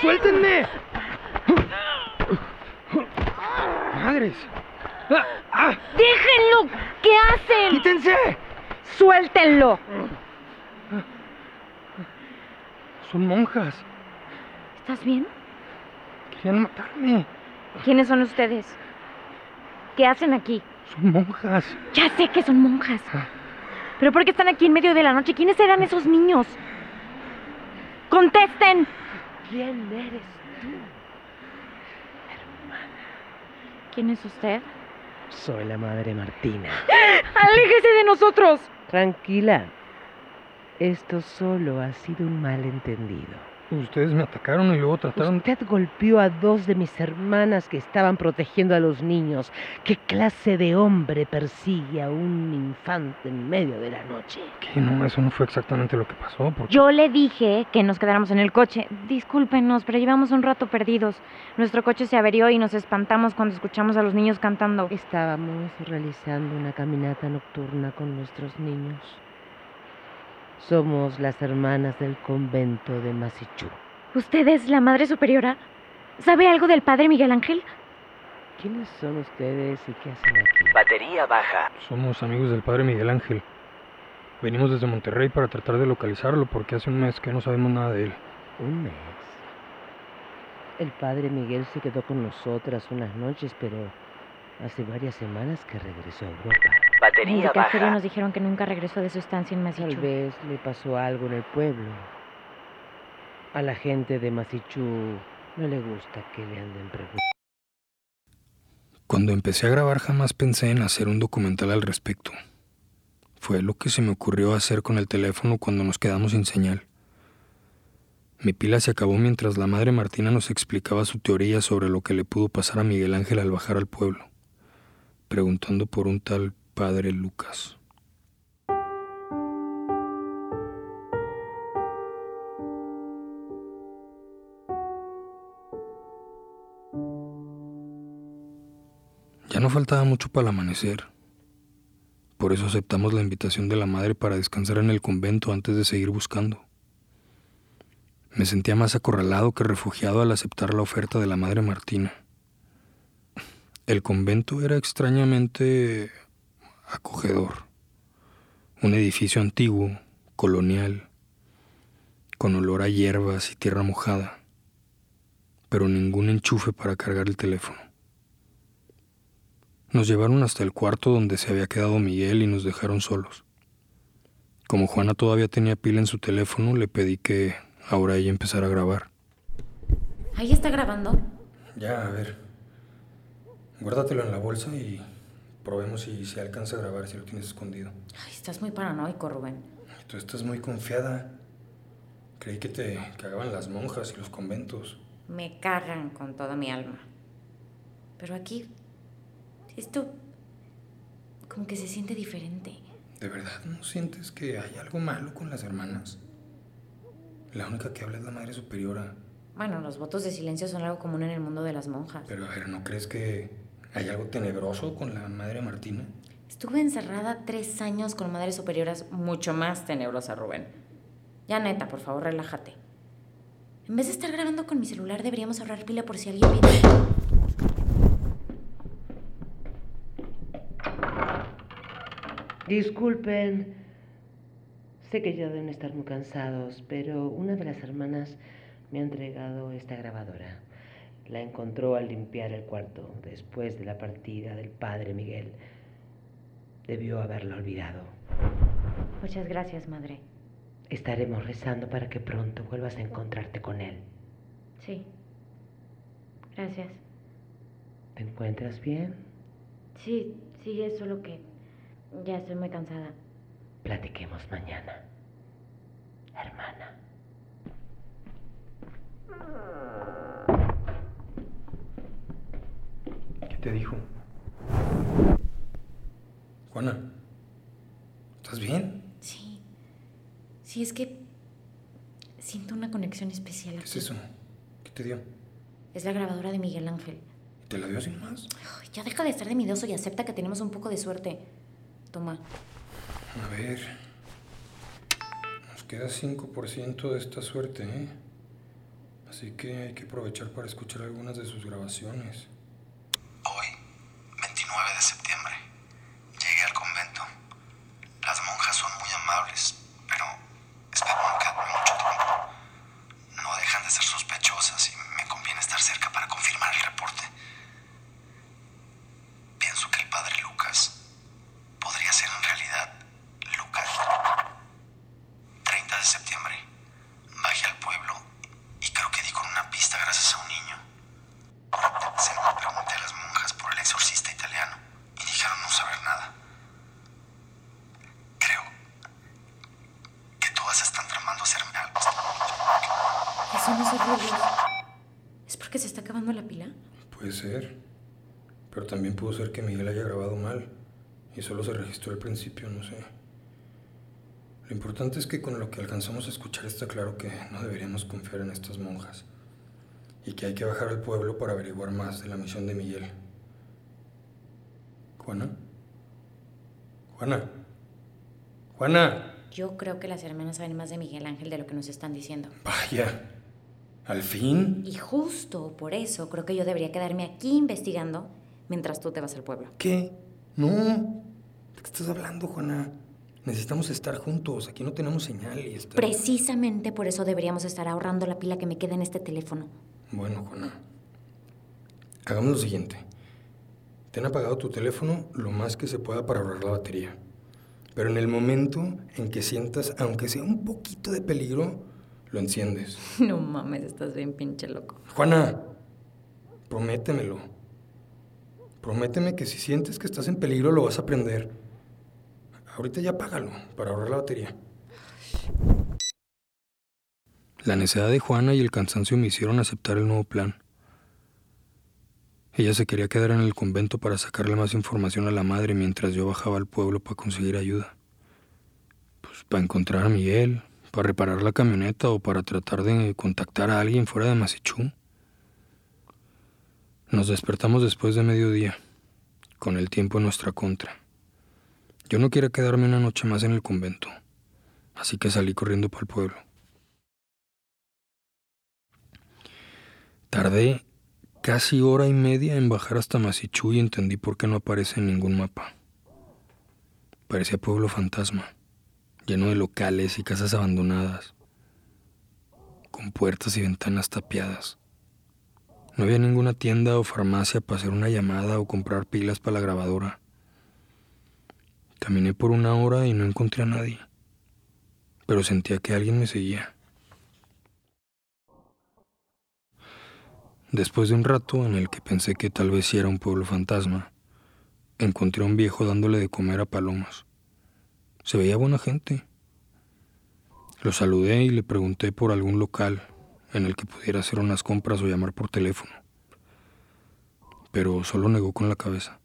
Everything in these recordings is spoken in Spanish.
¡Suéltenme! ¡Madres! ¡Déjenlo! ¿Qué hacen? ¡Quítense! ¡Suéltenlo! Son monjas. ¿Estás bien? Querían matarme. ¿Quiénes son ustedes? ¿Qué hacen aquí? Son monjas. Ya sé que son monjas. ¿Pero por qué están aquí en medio de la noche? ¿Quiénes eran esos niños? ¡Contesten! ¿Quién eres tú? ¿Quién es usted? Soy la madre Martina. ¡Aléjese de nosotros! Tranquila. Esto solo ha sido un malentendido. Ustedes me atacaron y luego trataron... Usted golpeó a dos de mis hermanas que estaban protegiendo a los niños. ¿Qué clase de hombre persigue a un infante en medio de la noche? Que no, eso no fue exactamente lo que pasó. Porque... Yo le dije que nos quedáramos en el coche. Discúlpenos, pero llevamos un rato perdidos. Nuestro coche se averió y nos espantamos cuando escuchamos a los niños cantando. Estábamos realizando una caminata nocturna con nuestros niños. Somos las hermanas del convento de Masichú. ¿Usted es la madre superiora? ¿Sabe algo del padre Miguel Ángel? ¿Quiénes son ustedes y qué hacen aquí? Batería baja. Somos amigos del padre Miguel Ángel. Venimos desde Monterrey para tratar de localizarlo porque hace un mes que no sabemos nada de él. Un mes. El padre Miguel se quedó con nosotras unas noches, pero hace varias semanas que regresó a Europa. En Batería el caserío baja. nos dijeron que nunca regresó de su estancia en Tal Masichu. vez le pasó algo en el pueblo. A la gente de Masichú no le gusta que le anden preguntando. Cuando empecé a grabar jamás pensé en hacer un documental al respecto. Fue lo que se me ocurrió hacer con el teléfono cuando nos quedamos sin señal. Mi pila se acabó mientras la madre Martina nos explicaba su teoría sobre lo que le pudo pasar a Miguel Ángel al bajar al pueblo, preguntando por un tal padre Lucas. Ya no faltaba mucho para el amanecer. Por eso aceptamos la invitación de la madre para descansar en el convento antes de seguir buscando. Me sentía más acorralado que refugiado al aceptar la oferta de la madre Martina. El convento era extrañamente acogedor. Un edificio antiguo, colonial, con olor a hierbas y tierra mojada, pero ningún enchufe para cargar el teléfono. Nos llevaron hasta el cuarto donde se había quedado Miguel y nos dejaron solos. Como Juana todavía tenía pila en su teléfono, le pedí que ahora ella empezara a grabar. Ahí está grabando. Ya, a ver. Guárdatelo en la bolsa y probemos si se alcanza a grabar si lo tienes escondido. Ay, estás muy paranoico, Rubén. Tú estás muy confiada. Creí que te cagaban las monjas y los conventos. Me cagan con toda mi alma. Pero aquí, esto como que se siente diferente. ¿De verdad no sientes que hay algo malo con las hermanas? La única que habla es la madre superiora. Bueno, los votos de silencio son algo común en el mundo de las monjas. Pero a ver, ¿no crees que hay algo tenebroso con la madre Martina? Estuve encerrada tres años con madres superioras mucho más tenebrosas, Rubén. Ya neta, por favor, relájate. En vez de estar grabando con mi celular, deberíamos ahorrar pila por si alguien viene. Disculpen. Sé que ya deben estar muy cansados, pero una de las hermanas me ha entregado esta grabadora. La encontró al limpiar el cuarto después de la partida del padre Miguel. Debió haberla olvidado. Muchas gracias, madre. Estaremos rezando para que pronto vuelvas a encontrarte con él. Sí. Gracias. ¿Te encuentras bien? Sí, sí, es solo que ya estoy muy cansada. Platiquemos mañana. Hermana. ¿Qué te dijo? Juana, ¿estás bien? Sí. Sí, es que siento una conexión especial ¿Qué aquí. es eso? ¿Qué te dio? Es la grabadora de Miguel Ángel. ¿Te la dio sin más? Ay, ya deja de estar de miedoso y acepta que tenemos un poco de suerte. Toma. A ver. queda 5% de esta suerte, ¿eh? Así que hay que aprovechar para escuchar algunas de sus grabaciones. Hoy, 29 de septiembre, llegué al convento. Las monjas son muy amables, pero espero no quedarme mucho tiempo. No dejan de ser sospechosas y me conviene estar cerca para confirmar el reporte. Pienso que el padre Lucas podría ser en realidad Lucas. 30 de septiembre, bajé al pueblo y creo que di con una pista gracias a un niño. Se me pregunté a las monjas por el exorcista italiano y dijeron no saber nada. Creo que todas están tramando hacerme algo. Eso no es horrible. ¿Es porque se está acabando la pila? Puede ser. Pero también pudo ser que Miguel haya grabado mal y solo se registró al principio, no sé. Lo importante es que con lo que alcanzamos a escuchar está claro que no deberíamos confiar en estas monjas y que hay que bajar al pueblo para averiguar más de la misión de Miguel. ¿Juana? ¿Juana? ¿Juana? Yo creo que las hermanas saben más de Miguel Ángel de lo que nos están diciendo. Vaya. ¿Al fin? Y justo por eso creo que yo debería quedarme aquí investigando mientras tú te vas al pueblo. ¿Qué? No. ¿De qué estás hablando, Juana? Necesitamos estar juntos. Aquí no tenemos señal y está... Precisamente por eso deberíamos estar ahorrando la pila que me queda en este teléfono. Bueno, Juana. Hagamos lo siguiente. Ten apagado tu teléfono lo más que se pueda para ahorrar la batería. Pero en el momento en que sientas, aunque sea un poquito de peligro, lo enciendes. No mames, estás bien pinche loco. Juana, prométemelo. Prométeme que si sientes que estás en peligro lo vas a prender. Ahorita ya apágalo para ahorrar la batería. La necedad de Juana y el cansancio me hicieron aceptar el nuevo plan. Ella se quería quedar en el convento para sacarle más información a la madre mientras yo bajaba al pueblo para conseguir ayuda. Pues para encontrar a Miguel, para reparar la camioneta o para tratar de contactar a alguien fuera de Masichú. Nos despertamos después de mediodía, con el tiempo en nuestra contra. Yo no quería quedarme una noche más en el convento, así que salí corriendo para el pueblo. Tardé casi hora y media en bajar hasta Masichú y entendí por qué no aparece en ningún mapa. Parecía pueblo fantasma, lleno de locales y casas abandonadas, con puertas y ventanas tapiadas. No había ninguna tienda o farmacia para hacer una llamada o comprar pilas para la grabadora. Caminé por una hora y no encontré a nadie, pero sentía que alguien me seguía. Después de un rato en el que pensé que tal vez sí era un pueblo fantasma, encontré a un viejo dándole de comer a palomas. Se veía buena gente. Lo saludé y le pregunté por algún local en el que pudiera hacer unas compras o llamar por teléfono. Pero solo negó con la cabeza.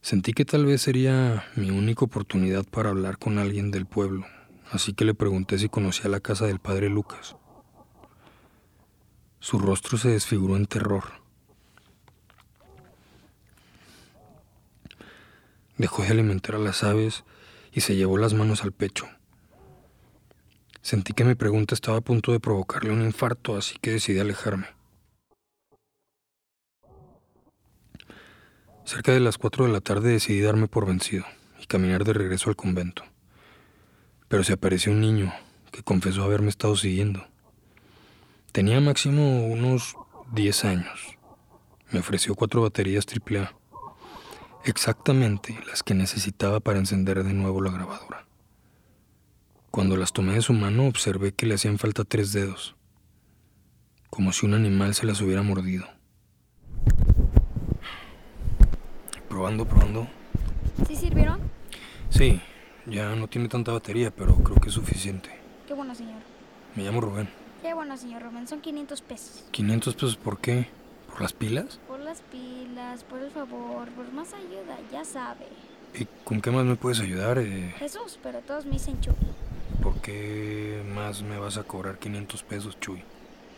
Sentí que tal vez sería mi única oportunidad para hablar con alguien del pueblo, así que le pregunté si conocía la casa del padre Lucas. Su rostro se desfiguró en terror. Dejó de alimentar a las aves y se llevó las manos al pecho. Sentí que mi pregunta estaba a punto de provocarle un infarto, así que decidí alejarme. Cerca de las cuatro de la tarde decidí darme por vencido y caminar de regreso al convento. Pero se apareció un niño que confesó haberme estado siguiendo. Tenía máximo unos 10 años. Me ofreció cuatro baterías AAA, exactamente las que necesitaba para encender de nuevo la grabadora. Cuando las tomé de su mano observé que le hacían falta tres dedos, como si un animal se las hubiera mordido. Probando, probando. ¿Sí sirvieron? Sí, ya no tiene tanta batería, pero creo que es suficiente. Qué bueno, señor. Me llamo Rubén. Qué bueno, señor Rubén. Son 500 pesos. ¿500 pesos por qué? ¿Por las pilas? Por las pilas, por el favor, por más ayuda, ya sabe. ¿Y con qué más me puedes ayudar? Eh, Jesús, pero todos me dicen Chuy. ¿Por qué más me vas a cobrar 500 pesos, Chuy?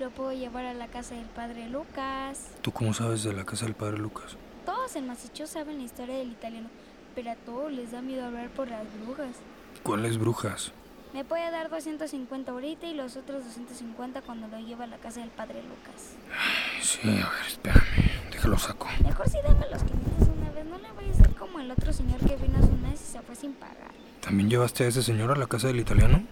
Lo puedo llevar a la casa del padre Lucas. ¿Tú cómo sabes de la casa del padre Lucas? Todos en Massachusetts saben la historia del italiano, pero a todos les da miedo hablar por las brujas. ¿Cuáles brujas? Me puede dar 250 ahorita y los otros 250 cuando lo lleve a la casa del padre Lucas. Sí, a ver, espérame. Déjalo saco. Mejor sí dame los 500 una vez. No le vaya a ser como el otro señor que vino hace un mes y se fue sin pagar. ¿También llevaste a ese señor a la casa del italiano?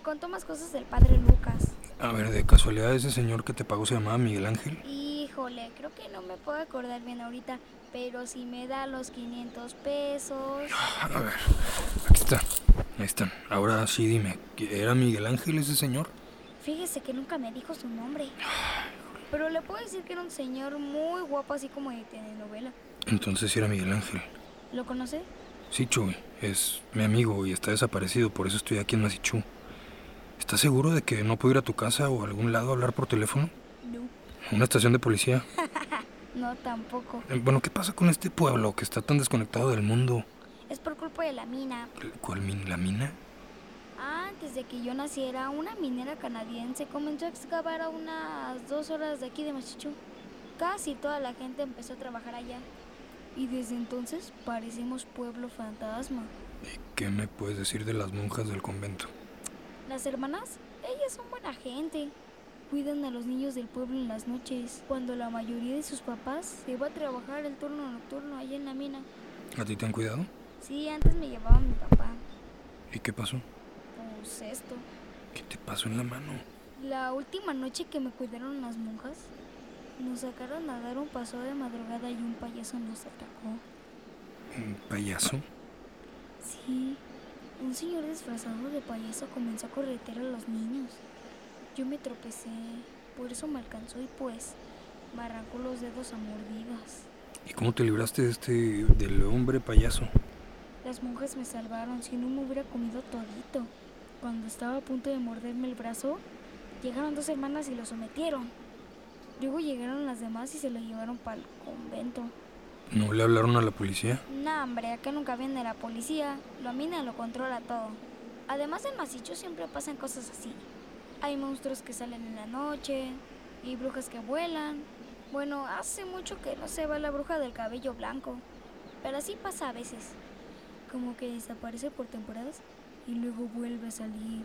Me contó más cosas del padre Lucas. A ver, de casualidad ese señor que te pagó se llamaba Miguel Ángel. Híjole, creo que no me puedo acordar bien ahorita, pero si me da los 500 pesos... A ver, aquí está. Ahí están. Ahora sí dime, ¿era Miguel Ángel ese señor? Fíjese que nunca me dijo su nombre. Pero le puedo decir que era un señor muy guapo, así como de telenovela. Entonces era Miguel Ángel. ¿Lo conoce? Sí, Chuy. Es mi amigo y está desaparecido, por eso estoy aquí en Masichú. ¿Estás seguro de que no puedo ir a tu casa o a algún lado a hablar por teléfono? No. ¿Una estación de policía? No, tampoco. Eh, Bueno, ¿qué pasa con este pueblo que está tan desconectado del mundo? Es por culpa de la mina. ¿Cuál min- la mina? Antes de que yo naciera, una minera canadiense comenzó a excavar a unas dos horas de aquí de Machichú. Casi toda la gente empezó a trabajar allá. Y desde entonces parecemos pueblo fantasma. ¿Y qué me puedes decir de las monjas del convento? Las hermanas, ellas son buena gente. Cuidan a los niños del pueblo en las noches, cuando la mayoría de sus papás se va a trabajar el turno nocturno allá en la mina. ¿A ti te han cuidado? Sí, antes me llevaba mi papá. ¿Y qué pasó? Pues esto. ¿Qué te pasó en la mano? La última noche que me cuidaron las monjas, nos sacaron a dar un paseo de madrugada y un payaso nos atacó. ¿Un payaso? Sí, un señor disfrazado de payaso comenzó a corretear a los niños. Yo me tropecé, por eso me alcanzó y pues me arrancó los dedos a mordidas. ¿Y cómo te libraste de este del hombre payaso? Las monjas me salvaron, si no me hubiera comido todito. Cuando estaba a punto de morderme el brazo, llegaron dos hermanas y lo sometieron. Luego llegaron las demás y se lo llevaron para el convento. ¿No le hablaron a la policía? No, hombre, acá nunca viene la policía. La mina lo controla todo. Además, en Masicho siempre pasan cosas así. Hay monstruos que salen en la noche y brujas que vuelan. Bueno, hace mucho que no se va la bruja del cabello blanco. Pero así pasa a veces. Como que desaparece por temporadas y luego vuelve a salir.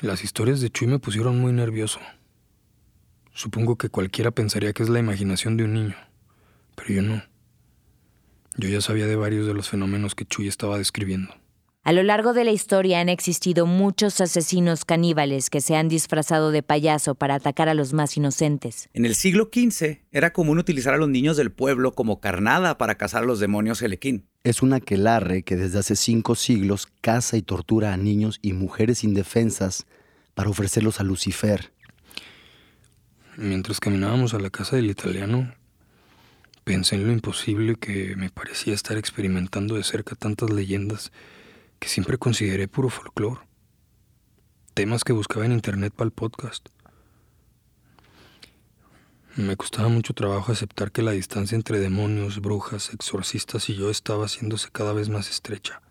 Las historias de Chuy me pusieron muy nervioso. Supongo que cualquiera pensaría que es la imaginación de un niño, pero yo no. Yo ya sabía de varios de los fenómenos que Chuy estaba describiendo. A lo largo de la historia han existido muchos asesinos caníbales que se han disfrazado de payaso para atacar a los más inocentes. En el siglo XV era común utilizar a los niños del pueblo como carnada para cazar a los demonios Elequín. Es un aquelarre que desde hace cinco siglos caza y tortura a niños y mujeres indefensas para ofrecerlos a Lucifer. Mientras caminábamos a la casa del italiano, pensé en lo imposible que me parecía estar experimentando de cerca tantas leyendas que siempre consideré puro folclore. Temas que buscaba en internet para el podcast. Me costaba mucho trabajo aceptar que la distancia entre demonios, brujas, exorcistas y yo estaba haciéndose cada vez más estrecha.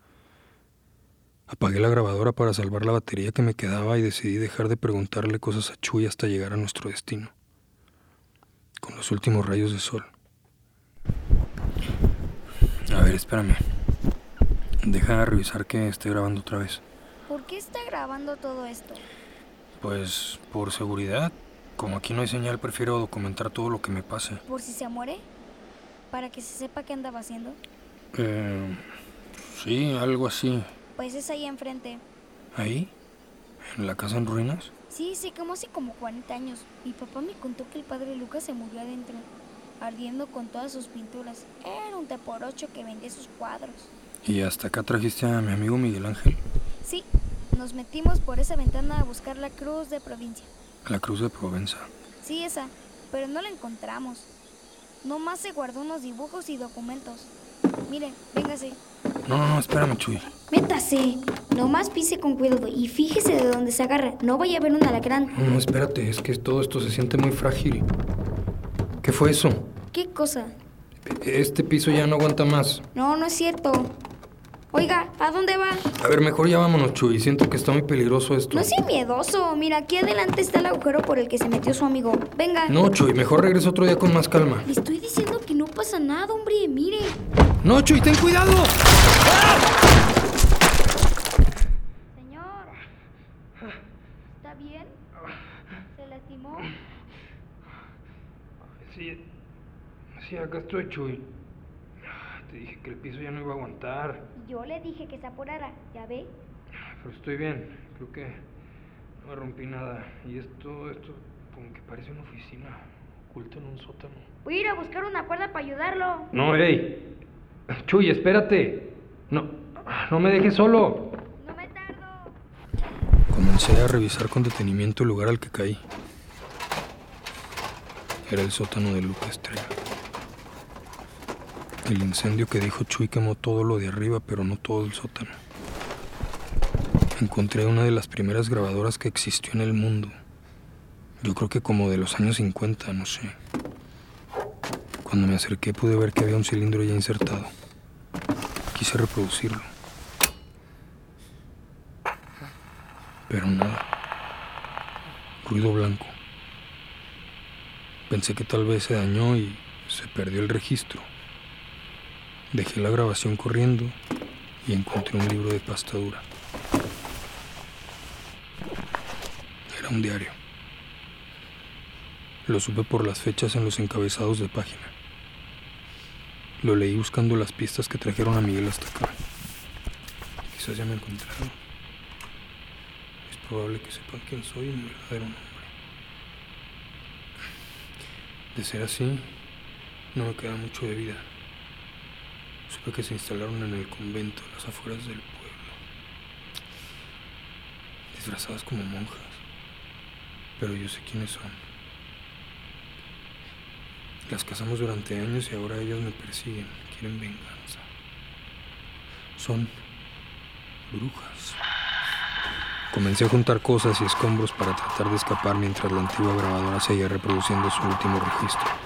Apagué la grabadora para salvar la batería que me quedaba y decidí dejar de preguntarle cosas a Chuy hasta llegar a nuestro destino. Con los últimos rayos de sol. A ver, espérame. Deja de revisar que esté grabando otra vez. ¿Por qué está grabando todo esto? Pues por seguridad. Como aquí no hay señal, prefiero documentar todo lo que me pase. ¿Por si se muere? ¿Para que se sepa qué andaba haciendo? Eh, sí, algo así. Pues es ahí enfrente. ¿Ahí? ¿En la casa en ruinas? Sí, se quemó hace como 40 años. Mi papá me contó que el padre Lucas se murió adentro, ardiendo con todas sus pinturas. Era un por ocho que vendía sus cuadros. ¿Y hasta acá trajiste a mi amigo Miguel Ángel? Sí, nos metimos por esa ventana a buscar la cruz de provincia. La Cruz de Provenza. Sí, esa, pero no la encontramos. Nomás se guardó unos dibujos y documentos. Mire, véngase. No, no, no, espérame, Chuy. Métase. Nomás pise con cuidado y fíjese de dónde se agarra. No vaya a ver un alacrán. No, no, espérate, es que todo esto se siente muy frágil. ¿Qué fue eso? ¿Qué cosa? Este piso ya no aguanta más. No, no es cierto. Oiga, ¿a dónde va? A ver, mejor ya vámonos, Chuy. Siento que está muy peligroso esto. No sea miedoso. Mira, aquí adelante está el agujero por el que se metió su amigo. Venga. No, Chuy, mejor regreso otro día con más calma. Le estoy diciendo que no pasa nada, hombre. Mire. No, Chuy, ten cuidado. ¡Ah! Sí, sí, acá estoy, Chuy. Te dije que el piso ya no iba a aguantar. Yo le dije que se apurara, ¿ya ve? Pero estoy bien, creo que no me rompí nada. Y esto, esto, como que parece una oficina oculta en un sótano. Voy a ir a buscar una cuerda para ayudarlo. No, hey. Chuy, espérate. No, no me dejes solo. No me tardo. Comencé a revisar con detenimiento el lugar al que caí. Era el sótano de Luca Estrella. El incendio que dijo Chuy quemó todo lo de arriba, pero no todo el sótano. Encontré una de las primeras grabadoras que existió en el mundo. Yo creo que como de los años 50, no sé. Cuando me acerqué pude ver que había un cilindro ya insertado. Quise reproducirlo. Pero nada. Ruido blanco. Pensé que tal vez se dañó y se perdió el registro. Dejé la grabación corriendo y encontré un libro de pastadura. Era un diario. Lo supe por las fechas en los encabezados de página. Lo leí buscando las pistas que trajeron a Miguel hasta acá. Quizás ya me encontraron. Es probable que sepan quién soy mi verdadero nombre. De ser así, no me queda mucho de vida. Supe que se instalaron en el convento, a las afueras del pueblo. Disfrazadas como monjas. Pero yo sé quiénes son. Las casamos durante años y ahora ellas me persiguen, quieren venganza. Son brujas. Comencé a juntar cosas y escombros para tratar de escapar mientras la antigua grabadora seguía reproduciendo su último registro.